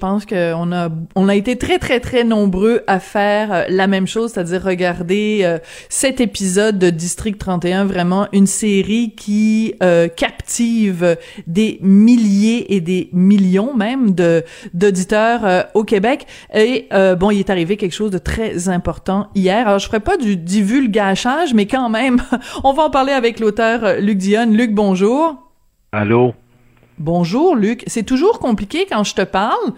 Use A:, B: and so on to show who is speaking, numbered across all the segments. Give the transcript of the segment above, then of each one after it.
A: Je pense qu'on a on a été très très très nombreux à faire euh, la même chose, c'est-à-dire regarder euh, cet épisode de District 31, vraiment une série qui euh, captive des milliers et des millions même de d'auditeurs au Québec. Et bon, il est arrivé quelque chose de très important hier. Alors je ferai pas du divulgachage, mais quand même, on va en parler avec l'auteur Luc Dionne. Luc, bonjour.
B: Allô?
A: Bonjour Luc, c'est toujours compliqué quand je te parle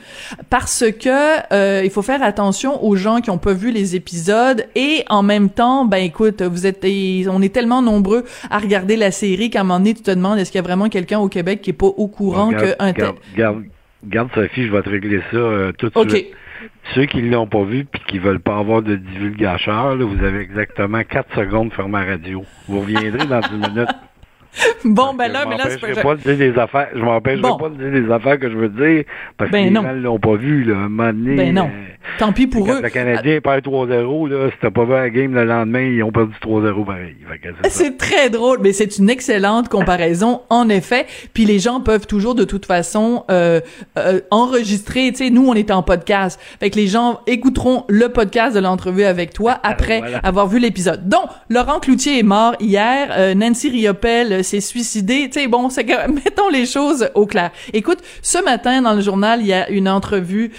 A: parce que euh, il faut faire attention aux gens qui ont pas vu les épisodes et en même temps, ben écoute, vous êtes on est tellement nombreux à regarder la série qu'à un moment donné tu te demandes est-ce qu'il y a vraiment quelqu'un au Québec qui est pas au courant que un
B: garde, garde, garde, Sophie, je vais te régler ça euh, tout de suite. Ceux qui l'ont pas vu puis qui veulent pas avoir de divulgateur, vous avez exactement 4 secondes fermé la radio. Vous reviendrez dans une minute.
A: bon, ben là, mais là,
B: je pas de dire des affaires. Je m'empêcherai pas de dire des affaires que je veux dire parce ben que les gens l'ont pas vu, là. Un moment donné,
A: ben non. Euh, Tant pis pour eux.
B: Le Canadien perd 3-0, là. Si t'as pas vu la game le lendemain, ils ont perdu 3-0 pareil.
A: C'est très drôle, mais c'est une excellente comparaison, en effet. Puis les gens peuvent toujours, de toute façon, euh, euh, enregistrer. Tu sais, nous, on est en podcast. Fait que les gens écouteront le podcast de l'entrevue avec toi après avoir vu l'épisode. Donc, Laurent Cloutier est mort hier. Euh, Nancy Riopel s'est suicidée. Tu sais, bon, c'est que mettons les choses au clair. Écoute, ce matin, dans le journal, il y a une entrevue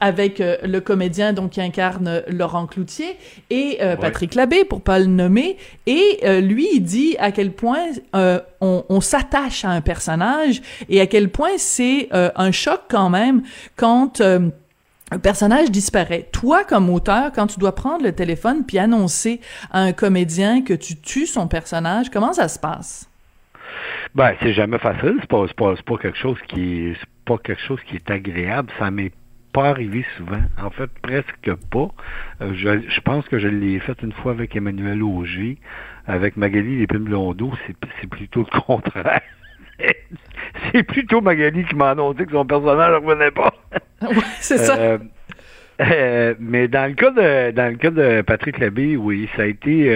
A: avec le comédien donc qui incarne Laurent Cloutier et euh, Patrick Labbé pour pas le nommer et euh, lui il dit à quel point euh, on, on s'attache à un personnage et à quel point c'est un choc quand même quand un personnage disparaît. Toi, comme auteur, quand tu dois prendre le téléphone puis annoncer à un comédien que tu tues son personnage, comment ça se passe?
B: Ben, c'est jamais facile. C'est pas, pas, pas quelque chose qui c'est pas quelque chose qui est agréable. Ça m'est pas arrivé souvent. En fait, presque pas. Euh, je, pense que je l'ai fait une fois avec Emmanuel Auger. Avec Magali Lépine-Blondeau, c'est plutôt le contraire. c'est plutôt Magali qui m'a annoncé que son personnage ne revenait pas.
A: c'est ça. Euh,
B: euh, mais dans le cas de dans le cas de Patrick Labbé, oui, ça a été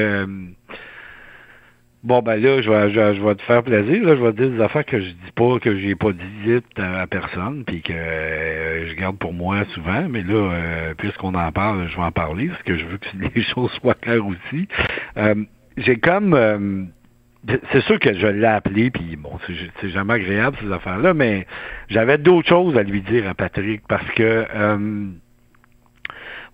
B: Bon, ben là, je vais, je, vais te faire plaisir. Là, je vais te dire des affaires que je dis pas, que j'ai pas dites à, personne, puis que euh, je garde pour moi souvent. Mais là, euh, puisqu'on en parle, je vais en parler, parce que je veux que les choses soient claires aussi. Euh, j'ai comme... c'est sûr que je l'ai appelé, puis bon, c'est jamais agréable ces affaires-là, mais j'avais d'autres choses à lui dire à Patrick, parce que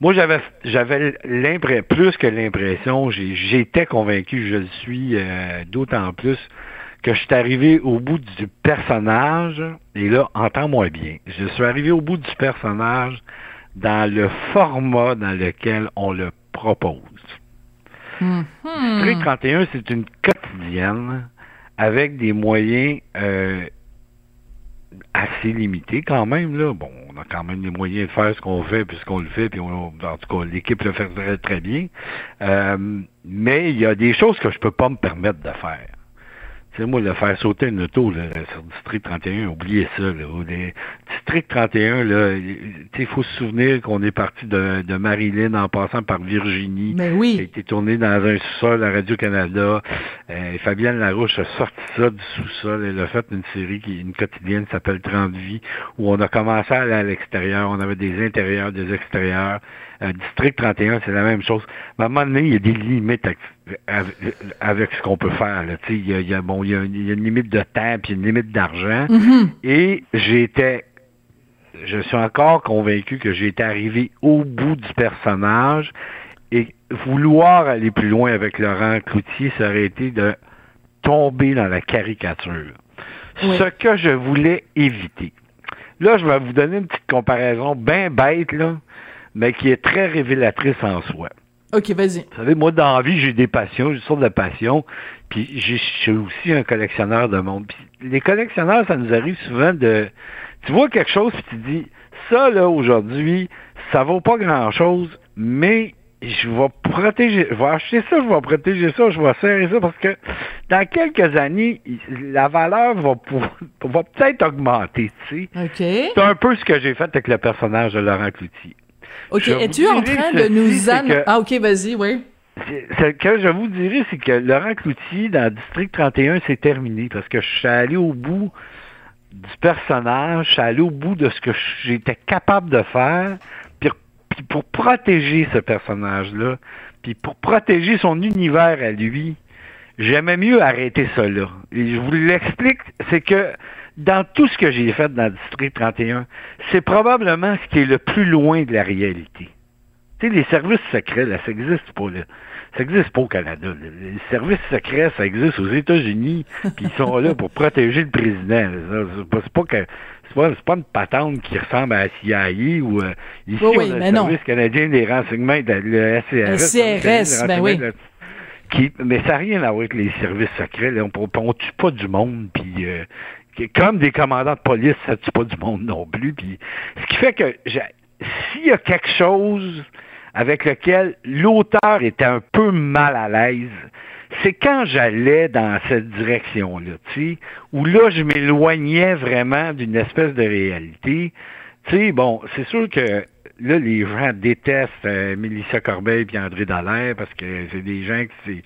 B: moi, j'avais j'avais l'impression, plus que l'impression, j'étais convaincu, je le suis euh, d'autant plus que je suis arrivé au bout du personnage, et là, entends-moi bien, je suis arrivé au bout du personnage dans le format dans lequel on le propose. Mm 31, c'est une quotidienne avec des moyens euh, assez limité quand même. Là. Bon, on a quand même les moyens de faire ce qu'on fait puisqu'on le fait, puis on, en tout cas, l'équipe le fait très, très bien. Euh, mais il y a des choses que je peux pas me permettre de faire. C'est moi, de faire sauter une auto là, sur District 31, oubliez ça. Là. District 31, là, il faut se souvenir qu'on est parti de, de, Marilyn en passant par Virginie.
A: Mais oui.
B: Qui a été tourné dans un sous-sol à Radio-Canada. Euh, Fabienne Larouche a sorti ça du sous-sol. Elle a fait une série, qui une quotidienne qui s'appelle 30 vies, où on a commencé à aller à l'extérieur. On avait des intérieurs, des extérieurs. District 31, c'est la même chose. Mais à un moment donné, il y a des limites avec, ce qu'on peut faire. Il y a, y a, bon, il y a, une limite de temps, puis une limite d'argent.
A: Mm-hmm.
B: Et j'étais, je suis encore convaincu que j'étais arrivé au bout du personnage. Et vouloir aller plus loin avec Laurent Cloutier, ça aurait été de tomber dans la caricature. Ce que je voulais éviter. Là, je vais vous donner une petite comparaison bien bête, là mais qui est très révélatrice en soi.
A: OK, vas-y.
B: Vous savez, moi, dans la vie, j'ai des passions, j'ai une sorte de passion, puis je suis aussi un collectionneur de monde. Puis les collectionneurs, ça nous arrive souvent de Tu vois quelque chose, puis tu dis, ça, là, aujourd'hui, ça vaut pas grand-chose, mais je vais protéger, je vais acheter ça, je vais protéger ça, je vais serrer ça, parce que dans quelques années, la valeur va, va peut-être augmenter, tu sais.
A: OK.
B: C'est un peu ce que j'ai fait avec le personnage de Laurent Cloutier.
A: OK, es-tu en train de nous... an-
B: que-
A: Ah, OK, vas-y, oui.
B: Ce que je vous dirais, c'est que Laurent Cloutier, dans District 31, c'est terminé parce que je suis allé au bout du personnage, je suis allé au bout de ce que j'étais capable de faire, puis pour protéger ce personnage-là, puis pour protéger son univers à lui, j'aimais mieux arrêter ça là. Et je vous l'explique, c'est que dans tout ce que j'ai fait dans District 31, c'est probablement ce qui est le plus loin de la réalité. Tu sais, les services secrets, là, ça existe pas, là. Ça existe pas au Canada. là. Les services secrets, ça existe aux États-Unis, puis ils sont là pour protéger le président. C'est pas, que c'est pas, une patente qui ressemble à la CIA ou euh, ici
A: Oui, oui,
B: on a le
A: non.
B: service canadien des renseignements, de- le SCRS. Le
A: ben oui.
B: Qui, mais ça n'a rien à voir avec les services secrets. Là. On, on tue pas du monde, puis euh, comme des commandants de police, ça tue pas du monde non plus. Puis, ce qui fait que s'il y a quelque chose avec lequel l'auteur était un peu mal à l'aise, c'est quand j'allais dans cette direction-là, tu sais, où là, je m'éloignais vraiment d'une espèce de réalité. Tu sais, bon, c'est sûr que là, les gens détestent euh, Mélissa Corbeil et André Dallaire parce que c'est des gens qui,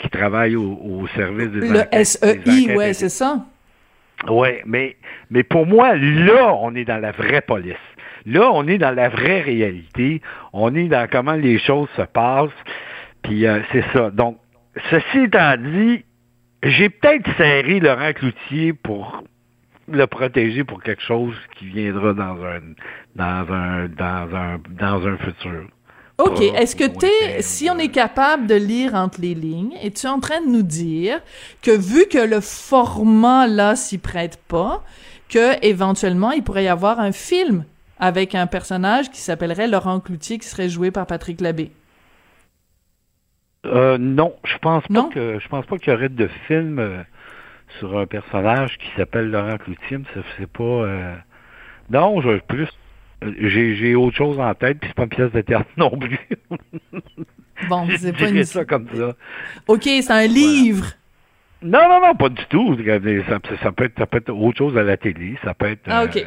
B: qui travaillent au, au service des
A: Le
B: enquêtes-
A: SEI, ouais, c'est ça.
B: oui, mais, mais pour moi, là, on est dans la vraie police. Là, on est dans la vraie réalité. On est dans comment les choses se passent. Puis euh, c'est ça. Donc, ceci étant dit, j'ai peut-être serré Laurent Cloutier pour le protéger pour quelque chose qui viendra dans un dans un dans un dans un futur.
A: OK. Est-ce que
B: lointain,
A: t'es, si on est capable de lire entre les lignes, es-tu en train de nous dire que vu que le format là s'y prête pas, que éventuellement il pourrait y avoir un film avec un personnage qui s'appellerait Laurent Cloutier qui serait joué par Patrick Labbé?
B: Euh, non, je pense pas
A: Non?
B: que je pense pas qu'il y aurait de film euh, sur un personnage qui s'appelle Laurent Cloutier. C'est pas. euh, Non, je plus. J'ai autre chose en tête, puis c'est pas une pièce de théâtre non plus.
A: Bon, c'est pas une...
B: ça comme ça.
A: OK, c'est un livre.
B: Non, non, non, pas du tout. Ça, ça peut être, ça peut être autre chose à la télé. Ça peut être.
A: Ah, OK.
B: euh,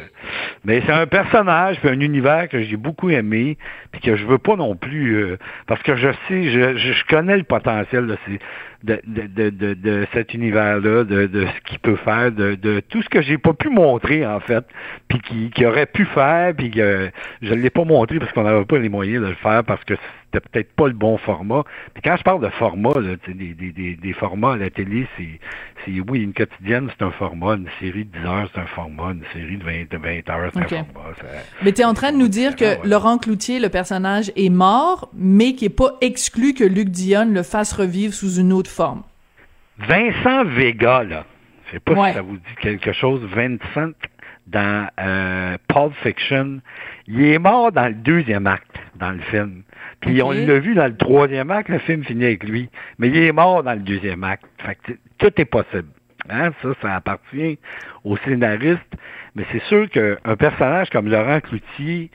B: mais c'est un personnage, puis un univers que j'ai beaucoup aimé, puis que je veux pas non plus, euh, parce que je sais, je, je connais le potentiel de, ces, de, de, de, de, de cet univers-là, de, de ce qu'il peut faire, de, de tout ce que j'ai pas pu montrer en fait, puis qui, qui aurait pu faire, puis que je l'ai pas montré parce qu'on n'avait pas les moyens de le faire, parce que c'était peut-être pas le bon format. Puis quand je parle de format, là, tu des, des, des, des formats à la télé, c'est, c'est oui, une quotidienne, c'est un format, une série de 10 heures, c'est un format, une série de 20, de 20 heures, c'est un format. ça-
A: Mais t'es en train de nous dire que
B: Ah, ouais.
A: Laurent Cloutier, le personnage, est mort, mais qui est pas exclu que Luc Dionne le fasse revivre sous une autre forme.
B: Vincent Vega, là, je sais pas
A: Ouais.
B: si ça vous dit quelque chose, Vincent dans euh, Pulp Fiction, il est mort dans le deuxième acte, dans le film. Puis on l'a vu dans le troisième acte, le film finit avec lui. Mais il est mort dans le deuxième acte. Fait que t- tout est possible. Hein? Ça, ça appartient au scénariste. Mais c'est sûr qu'un personnage comme Laurent Cloutier,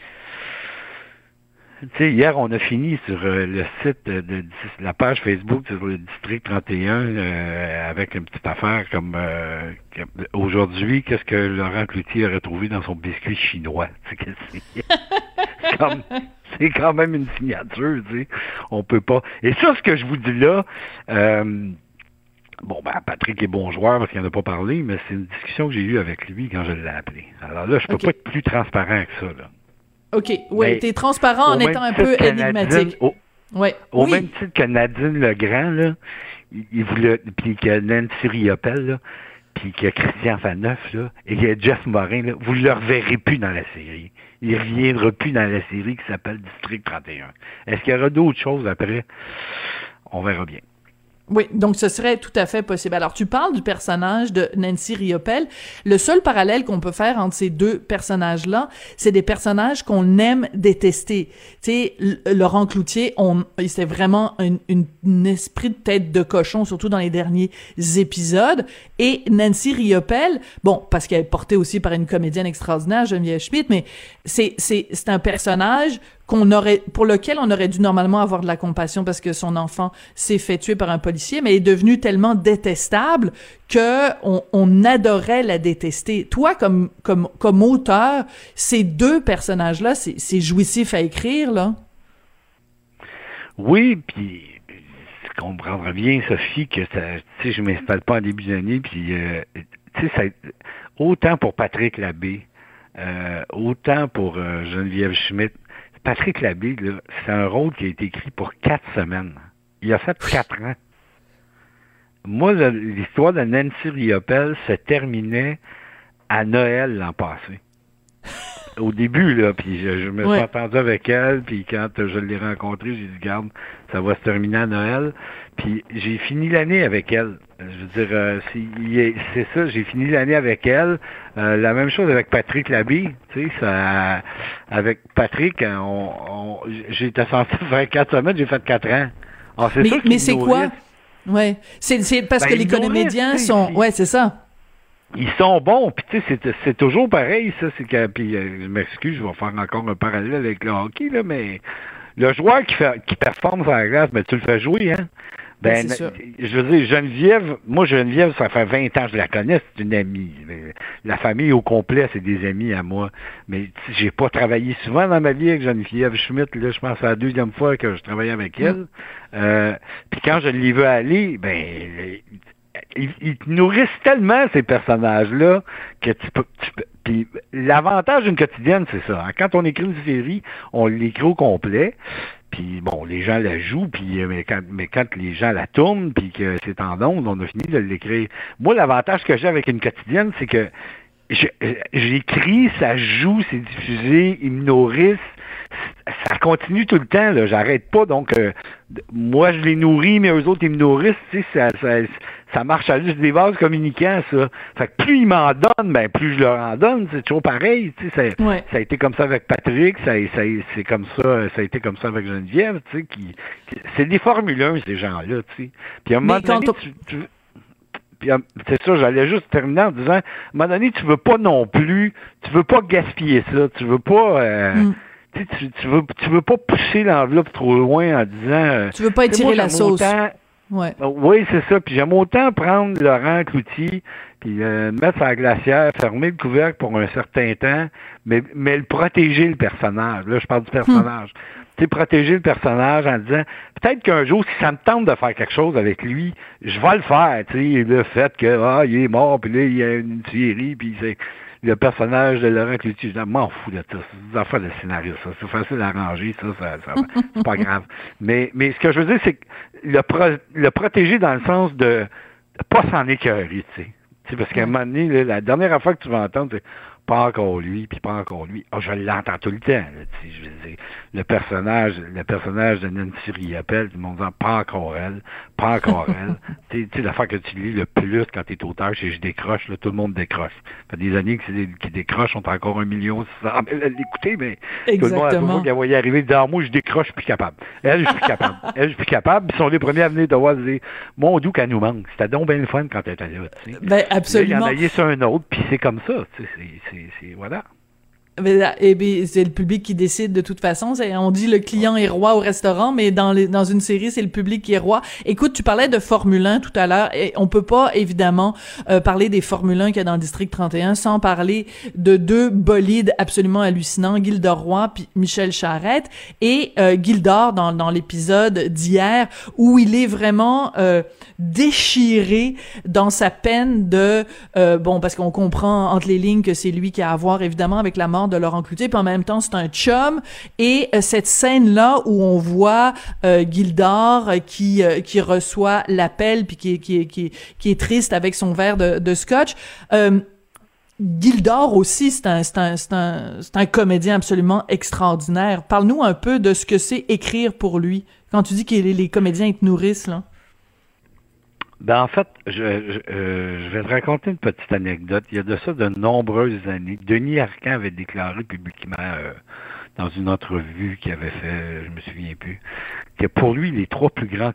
B: sais, hier, on a fini sur euh, le site de, de- la page Facebook sur le district 31 euh, avec une petite affaire comme euh, aujourd'hui, qu'est-ce que Laurent Cloutier aurait trouvé dans son biscuit chinois? C'est- c'est quand même une signature, tu sais. On peut pas. Et ça, ce que je vous dis là, euh, bon, ben, Patrick est bon joueur parce qu'il n'en a pas parlé, mais c'est une discussion que j'ai eue avec lui quand je l'ai appelé. Alors là, je peux pas être plus transparent que ça, là.
A: OK, oui,
B: Mais
A: t'es transparent en étant un peu
B: que
A: énigmatique.
B: Nadine- au,
A: Ouais.
B: au
A: oui.
B: même titre que Nadine Legrand, là, il, il voulait, puis que Nancy Riopelle, là, puis que Christian Faneuf, là, et que Jeff Morin, là, vous ne le reverrez plus dans la série. Il ne reviendra plus dans la série qui s'appelle District 31. Est-ce qu'il y aura d'autres choses après? On verra bien.
A: Oui, donc ce serait tout à fait possible. Alors, tu parles du personnage de Nancy Riopel. Le seul parallèle qu'on peut faire entre ces deux personnages-là, c'est des personnages qu'on aime détester. Tu sais, Laurent Cloutier, on, c'est vraiment un, esprit de tête de cochon, surtout dans les derniers épisodes. Et Nancy Riopel, bon, parce qu'elle est portée aussi par une comédienne extraordinaire, Geneviève Schmidt, mais c'est un personnage qu'on aurait, pour lequel on aurait dû normalement avoir de la compassion parce que son enfant s'est fait tuer par un policier, mais est devenu tellement détestable que on, adorait la détester. Toi, comme, comme, comme auteur, ces deux personnages-là, c'est jouissif à écrire, là?
B: Oui, puis comprendra bien, Sophie, que ça, je m'installe pas en début d'année, puis euh, tu sais, autant pour Patrick Labbé, euh, autant pour euh, Geneviève Schmidt, Patrick Labbé, c'est un rôle qui a été écrit pour quatre semaines. Il a fait quatre ans. Moi, l'histoire de Nancy Riopel se terminait à Noël l'an passé. Au début, là, puis je, me suis entendu avec elle, puis quand je l'ai rencontrée, j'ai dit, garde, ça va se terminer à Noël. Puis j'ai fini l'année avec elle. Je veux dire, euh, c'est ça, j'ai fini l'année avec elle. Euh, la même chose avec Patrick Labie, tu sais, ça, avec Patrick, hein, on, j'étais censé faire quatre semaines, j'ai fait quatre ans.
A: Alors, mais mais c'est quoi? Ouais, c'est parce que ben, les comédiens sont, ouais, c'est ça.
B: Ils sont bons, puis tu sais, c'est toujours pareil, ça, c'est que, puis euh, je m'excuse, je vais faire encore un parallèle avec le hockey, là, mais le joueur qui fait qui performe sur la glace, ben tu le fais jouer, hein. Ben, je veux dire, Geneviève, moi, Geneviève, ça fait 20 ans que je la connais, c'est une amie. La famille au complet, c'est des amis à moi. Mais j'ai pas travaillé souvent dans ma vie avec Geneviève Schmidt. Là, je pense que c'est la deuxième fois que je travaillais avec elle. Mm. Euh, puis quand je l'ai vu aller, ben, ils, nourrissent tellement ces personnages-là que tu peux, puis l'avantage d'une quotidienne, c'est ça. Hein. Quand on écrit une série, on l'écrit au complet. Puis bon, les gens la jouent, puis euh, mais quand, mais quand les gens la tournent, puis que c'est en ondes, on a fini de l'écrire. Moi, l'avantage que j'ai avec une quotidienne, c'est que euh, j'écris, ça joue, c'est diffusé, ils me nourrissent, ça continue tout le temps, là, j'arrête pas. Donc, euh, moi, je les nourris, mais eux autres, ils me nourrissent, tu sais, ça, ça, ça marche à juste des vases communicants, ça. Fait que plus ils m'en donnent, ben plus je leur en donne. C'est toujours pareil. Tu sais, ça, ça, a été comme ça avec Patrick, ça, ça c'est comme ça, ça a été comme ça avec Geneviève, tu sais, qui, c'est des Formule 1, ces gens-là, tu sais. Puis à un moment donné, tu, puis c'est ça, j'allais juste terminer en disant, à un moment donné, tu veux pas non plus, tu veux pas gaspiller ça, tu veux pas, euh, mm. tu, tu, veux, tu veux pas pousser l'enveloppe trop loin en disant. Euh,
A: tu veux pas étirer la sauce.
B: Ouais. Oui, c'est ça. Puis j'aime autant prendre Laurent Cloutier, puis euh, mettre sa glacière, fermer le couvercle pour un certain temps, mais, mais le protéger le personnage. Là, je parle du personnage. Hmm. Tu sais, protéger le personnage en disant peut-être qu'un jour, si ça me tente de faire quelque chose avec lui, je vais le faire. Tu sais, le fait que ah, il est mort, puis là, il y a une série, puis c'est le personnage de Laurent Cloutier, je m'en fous de ça. C'est des affaires de scénario, ça. C'est facile à arranger, ça, ça, ça c'est pas grave. Mais, mais ce que je veux dire, c'est que le, le protéger dans le sens de, de pas s'en écœurer, tu sais. Parce qu'à un moment donné, la dernière affaire que tu vas entendre, c'est pas encore lui, puis pas encore lui. Oh, je l'entends tout le temps. je veux dire, le personnage, le personnage de Nancy Riappel, tout le monde dit pas encore elle, pas encore elle. tu sais, l'affaire que tu lis le plus quand tu es auteur, c'est je décroche, là, tout le monde décroche. Ça fait des années qui décrochent, ont encore un million à l'écouter, mais tout le monde a qui voyé arriver, dit, ah, moi, je décroche, je suis capable. Elle, je suis capable. Elle, je suis capable. Ils sont les premiers à venir de voir, dire, mon doux qu'elle nous manque. C'était donc bien le fun quand elle était là, tu sais.
A: Ben, absolument.
B: il y en a sur un autre, puis c'est comme ça, tu sais, c'est c'est voilà.
A: Et bien, c'est le public qui décide de toute façon. On dit le client est roi au restaurant, mais dans, les, dans une série, c'est le public qui est roi. Écoute, tu parlais de Formule 1 tout à l'heure, et on peut pas évidemment euh, parler des Formule 1 qu'il y a dans District 31 sans parler de deux bolides absolument hallucinants, Gildor Roy puis Michel Charette, et euh, Gildor dans, dans l'épisode d'hier où il est vraiment euh, déchiré dans sa peine de euh, bon parce qu'on comprend entre les lignes que c'est lui qui a à voir évidemment avec la mort de Laurent Cloutier, puis en même temps c'est un chum. Et euh, cette scène là où on voit euh, euh, qui euh, qui reçoit l'appel puis qui qui qui qui est triste avec son verre de, scotch. Gildor aussi, c'est un, un, un, un comédien absolument extraordinaire. Parle-nous un peu de ce que c'est écrire pour lui. Quand tu dis que les, les comédiens te nourrissent, là.
B: Ben en fait, je, je, euh, je, vais te raconter une petite anecdote. Il y a de ça de nombreuses années. Denis Arcan avait déclaré publiquement euh, dans une entrevue qu'il avait fait, je me souviens plus, que pour lui, les trois plus grands,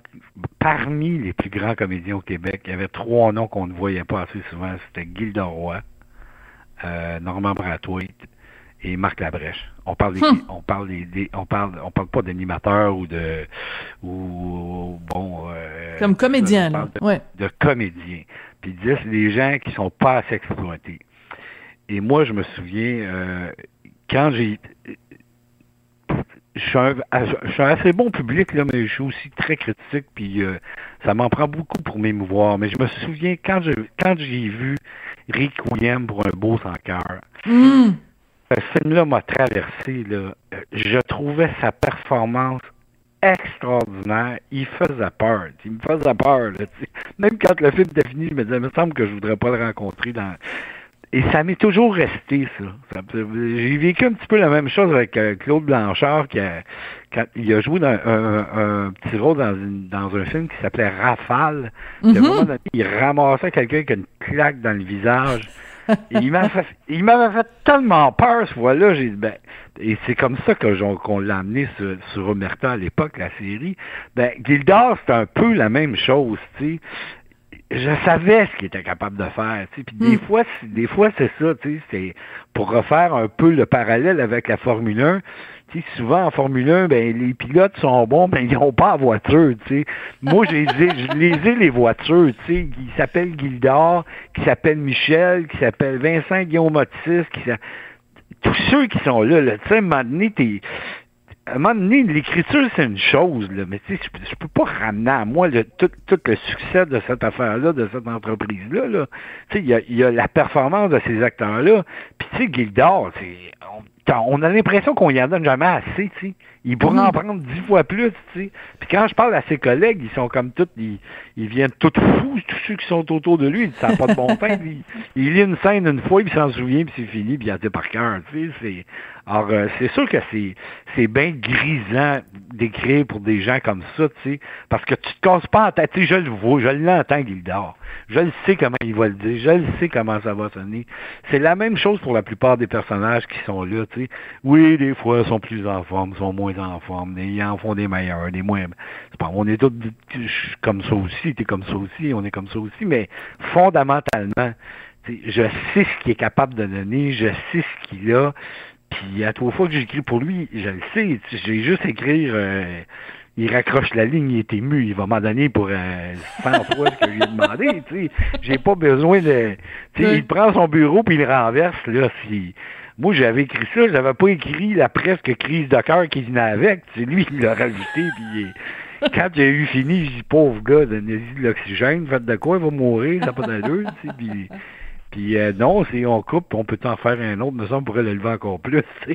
B: parmi les plus grands comédiens au Québec, il y avait trois noms qu'on ne voyait pas assez souvent. C'était Gilda Roy, euh, Normand Brathwaite et Marc Labrèche. On parle des,
A: Hum.
B: on parle des, on parle on parle pas d'animateurs ou de ou bon euh,
A: Comme comédien, là.
B: de,
A: Ouais.
B: de comédiens. Puis ils disaient c'est des gens qui sont pas assez exploités. Et moi je me souviens euh, quand j'ai je suis, un, je suis un assez bon public, là, mais je suis aussi très critique, puis euh, ça m'en prend beaucoup pour m'émouvoir. Mais je me souviens, quand je quand j'ai vu Rick William pour un beau sans cœur,
A: Hum.
B: Ce film-là m'a traversé. Là. Euh, Je trouvais sa performance extraordinaire. Il faisait peur. Il me faisait peur. Là. Même quand le film était fini, je me disais, il me semble que je voudrais pas le rencontrer dans. Et ça m'est toujours resté, ça. Ça- J'ai vécu un petit peu la même chose avec euh, Claude Blanchard, qui a, quand il a joué dans un, un petit rôle dans, une- dans un film qui s'appelait Rafale.
A: Mhm.
B: donné, il ramassait quelqu'un avec une claque dans le visage. Il m'avait fait, tellement peur ce fois-là. J'ai dit, ben, et c'est comme ça que qu'on l'a amené sur, sur Omerta à l'époque, la série. Ben, Gildor, c'est un peu la même chose, tu sais. Je savais ce qu'il était capable de faire, tu sais. Puis des
A: Mm.
B: fois, c'est- des fois c'est ça, tu sais. C'est pour refaire un peu le parallèle avec la Formule 1. Tu sais, souvent en Formule 1, ben les pilotes sont bons, mais ils n'ont pas la voiture, tu sais. Moi, je les ai, je les ai les voitures, tu sais. Qui s'appelle Gildor, qui s'appelle Michel, qui s'appelle Vincent Guillaume Otis, qui tous ceux qui sont là, là tu sais, à un moment donné, t'es- à un moment donné, l'écriture, c'est une chose, là, mais tu sais, je, peux- pas ramener à moi le, tout, tout le succès de cette affaire-là, de cette entreprise-là. Là. Tu sais, il y a, y a la performance de ces acteurs-là. Puis, tu sais, Gildor, on, on a l'impression qu'on y en donne jamais assez, tu sais. Il pourrait en prendre dix fois plus, tu sais. Puis quand je parle à ses collègues, ils sont comme tous, ils, ils viennent tous fous, tous ceux qui sont autour de lui, ça n'a pas de bon sens. Il, il lit une scène une fois, il s'en souvient, puis c'est fini, puis il a dit par cœur, tu sais. C'est, alors, euh, c'est sûr que c'est, c'est bien grisant d'écrire pour des gens comme ça, tu sais, parce que tu te casses pas en tête. Tu sais, je le vois, je l'entends, Gildor. Je le sais comment il va le dire, je le sais comment ça va sonner. C'est la même chose pour la plupart des personnages qui sont là, tu sais. Oui, des fois, ils sont plus en forme, ils sont moins en forme, mais ils en font des meilleurs, des moins. C'est pas, on est tous comme ça aussi, t'es comme ça aussi, on est comme ça aussi, mais fondamentalement, je sais ce qu'il est capable de donner, je sais ce qu'il a, puis à trois fois que j'écris pour lui, je le sais, j'ai juste écrire, euh, il raccroche la ligne, il est ému, il va m'en donner pour euh, 100 fois ce que je lui ai demandé. J'ai pas besoin de... Il prend son bureau puis il le renverse, là, si... Moi, j'avais écrit ça, j'avais pas écrit la presque crise de cœur qui venait avec. C'est lui qui l'a rajouté, puis quand j'ai eu fini, j'ai dit, pauvre gars, donnez-y de l'oxygène, faites de quoi, il va mourir, ça pas d'allure, tu sais, puis... Puis euh, non, c'est on coupe, on peut en faire un autre, mais ça, on pourrait l'élever encore plus.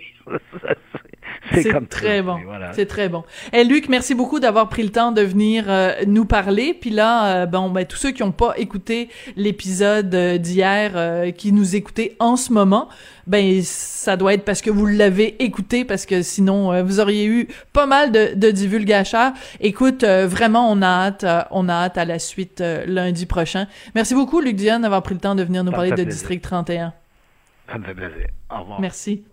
B: c'est- comme ça,
A: très bon.
B: voilà.
A: C'est très bon. Et Luc, merci beaucoup d'avoir pris le temps de venir euh, nous parler. Puis là, euh, bon, ben tous ceux qui n'ont pas écouté l'épisode euh, d'hier, euh, qui nous écoutaient en ce moment, ben ça doit être parce que vous l'avez écouté, parce que sinon euh, vous auriez eu pas mal de, de divulgateurs. Écoute, euh, vraiment, on a hâte, euh, on a hâte à la suite euh, lundi prochain. Merci beaucoup, Luc Diane, d'avoir pris le temps de venir nous
B: Ça
A: parler de
B: plaisir.
A: District 31.
B: Ça me fait plaisir. Au revoir.
A: Merci.